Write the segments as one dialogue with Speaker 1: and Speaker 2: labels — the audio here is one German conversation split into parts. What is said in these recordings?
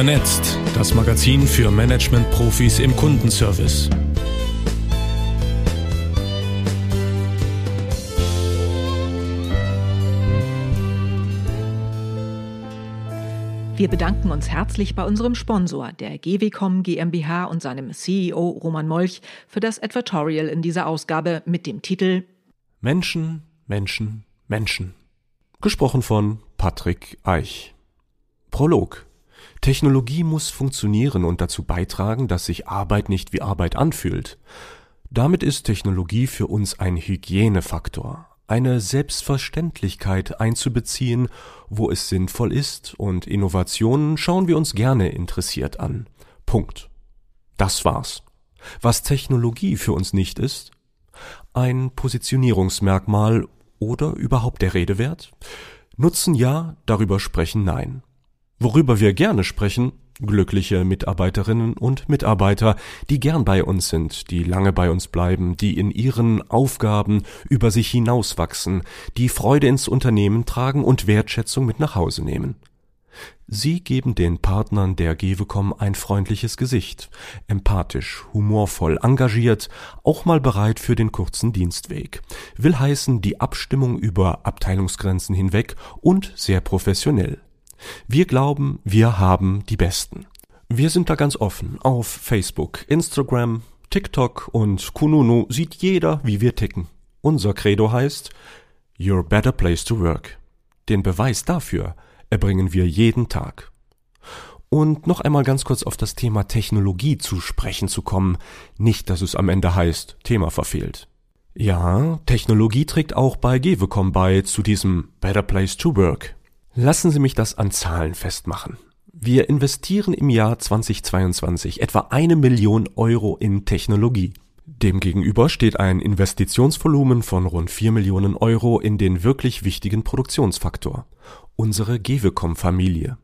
Speaker 1: Vernetzt, das Magazin für Management-Profis im Kundenservice.
Speaker 2: Wir bedanken uns herzlich bei unserem Sponsor, der GWCOM GmbH und seinem CEO Roman Molch, für das Advertorial in dieser Ausgabe mit dem Titel
Speaker 3: Menschen, Menschen, Menschen. Gesprochen von Patrick Eich. Prolog. Technologie muss funktionieren und dazu beitragen, dass sich Arbeit nicht wie Arbeit anfühlt. Damit ist Technologie für uns ein Hygienefaktor, eine Selbstverständlichkeit einzubeziehen, wo es sinnvoll ist, und Innovationen schauen wir uns gerne interessiert an. Punkt. Das war's. Was Technologie für uns nicht ist? Ein Positionierungsmerkmal oder überhaupt der Rede wert? Nutzen ja, darüber sprechen nein. Worüber wir gerne sprechen, glückliche Mitarbeiterinnen und Mitarbeiter, die gern bei uns sind, die lange bei uns bleiben, die in ihren Aufgaben über sich hinauswachsen, die Freude ins Unternehmen tragen und Wertschätzung mit nach Hause nehmen. Sie geben den Partnern der Gewecom ein freundliches Gesicht, empathisch, humorvoll, engagiert, auch mal bereit für den kurzen Dienstweg. Will heißen die Abstimmung über Abteilungsgrenzen hinweg und sehr professionell. Wir glauben, wir haben die Besten. Wir sind da ganz offen. Auf Facebook, Instagram, TikTok und Kununu sieht jeder, wie wir ticken. Unser Credo heißt Your better place to work. Den Beweis dafür erbringen wir jeden Tag. Und noch einmal ganz kurz auf das Thema Technologie zu sprechen zu kommen. Nicht, dass es am Ende heißt, Thema verfehlt. Ja, Technologie trägt auch bei Gewecom bei zu diesem Better Place to Work. Lassen Sie mich das an Zahlen festmachen. Wir investieren im Jahr 2022 etwa eine Million Euro in Technologie. Demgegenüber steht ein Investitionsvolumen von rund 4 Millionen Euro in den wirklich wichtigen Produktionsfaktor, unsere Gewecom-Familie.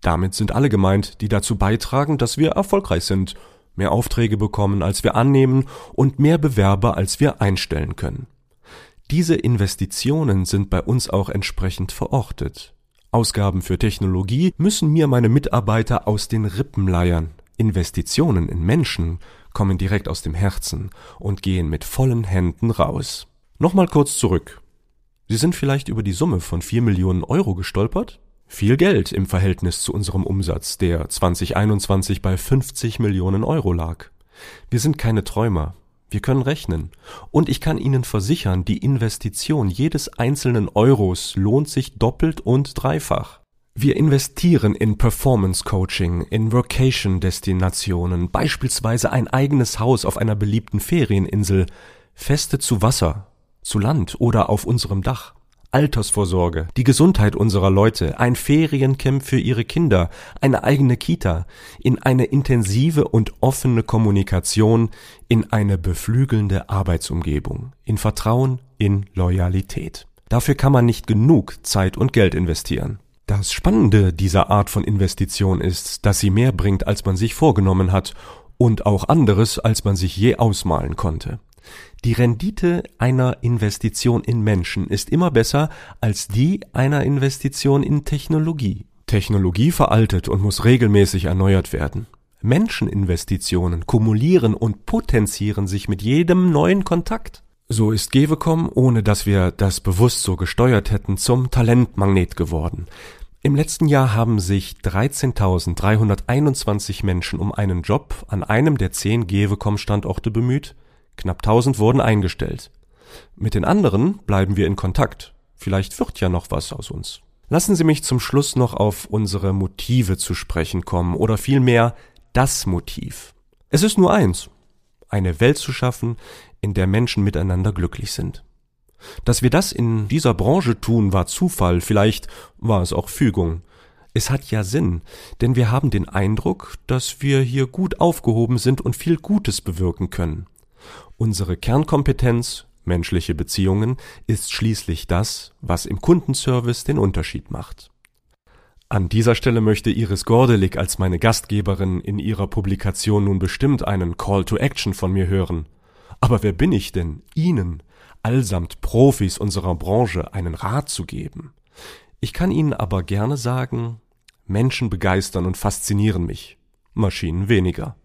Speaker 3: Damit sind alle gemeint, die dazu beitragen, dass wir erfolgreich sind, mehr Aufträge bekommen, als wir annehmen und mehr Bewerber, als wir einstellen können. Diese Investitionen sind bei uns auch entsprechend verortet. Ausgaben für Technologie müssen mir meine Mitarbeiter aus den Rippen leiern. Investitionen in Menschen kommen direkt aus dem Herzen und gehen mit vollen Händen raus. Nochmal kurz zurück. Sie sind vielleicht über die Summe von vier Millionen Euro gestolpert? Viel Geld im Verhältnis zu unserem Umsatz, der 2021 bei 50 Millionen Euro lag. Wir sind keine Träumer. Wir können rechnen. Und ich kann Ihnen versichern, die Investition jedes einzelnen Euros lohnt sich doppelt und dreifach. Wir investieren in Performance Coaching, in Workation Destinationen, beispielsweise ein eigenes Haus auf einer beliebten Ferieninsel, Feste zu Wasser, zu Land oder auf unserem Dach. Altersvorsorge, die Gesundheit unserer Leute, ein Feriencamp für ihre Kinder, eine eigene Kita, in eine intensive und offene Kommunikation, in eine beflügelnde Arbeitsumgebung, in Vertrauen, in Loyalität. Dafür kann man nicht genug Zeit und Geld investieren. Das Spannende dieser Art von Investition ist, dass sie mehr bringt, als man sich vorgenommen hat und auch anderes, als man sich je ausmalen konnte. Die Rendite einer Investition in Menschen ist immer besser als die einer Investition in Technologie. Technologie veraltet und muss regelmäßig erneuert werden. Menscheninvestitionen kumulieren und potenzieren sich mit jedem neuen Kontakt. So ist Gewecom, ohne dass wir das bewusst so gesteuert hätten, zum Talentmagnet geworden. Im letzten Jahr haben sich 13.321 Menschen um einen Job an einem der zehn Gewecom Standorte bemüht. Knapp 1000 wurden eingestellt. Mit den anderen bleiben wir in Kontakt. Vielleicht wird ja noch was aus uns. Lassen Sie mich zum Schluss noch auf unsere Motive zu sprechen kommen oder vielmehr das Motiv. Es ist nur eins. Eine Welt zu schaffen, in der Menschen miteinander glücklich sind. Dass wir das in dieser Branche tun, war Zufall, vielleicht war es auch Fügung. Es hat ja Sinn, denn wir haben den Eindruck, dass wir hier gut aufgehoben sind und viel Gutes bewirken können. Unsere Kernkompetenz, menschliche Beziehungen, ist schließlich das, was im Kundenservice den Unterschied macht. An dieser Stelle möchte Iris Gordelik als meine Gastgeberin in ihrer Publikation nun bestimmt einen Call to Action von mir hören. Aber wer bin ich denn, Ihnen, allsamt Profis unserer Branche, einen Rat zu geben? Ich kann Ihnen aber gerne sagen, Menschen begeistern und faszinieren mich, Maschinen weniger.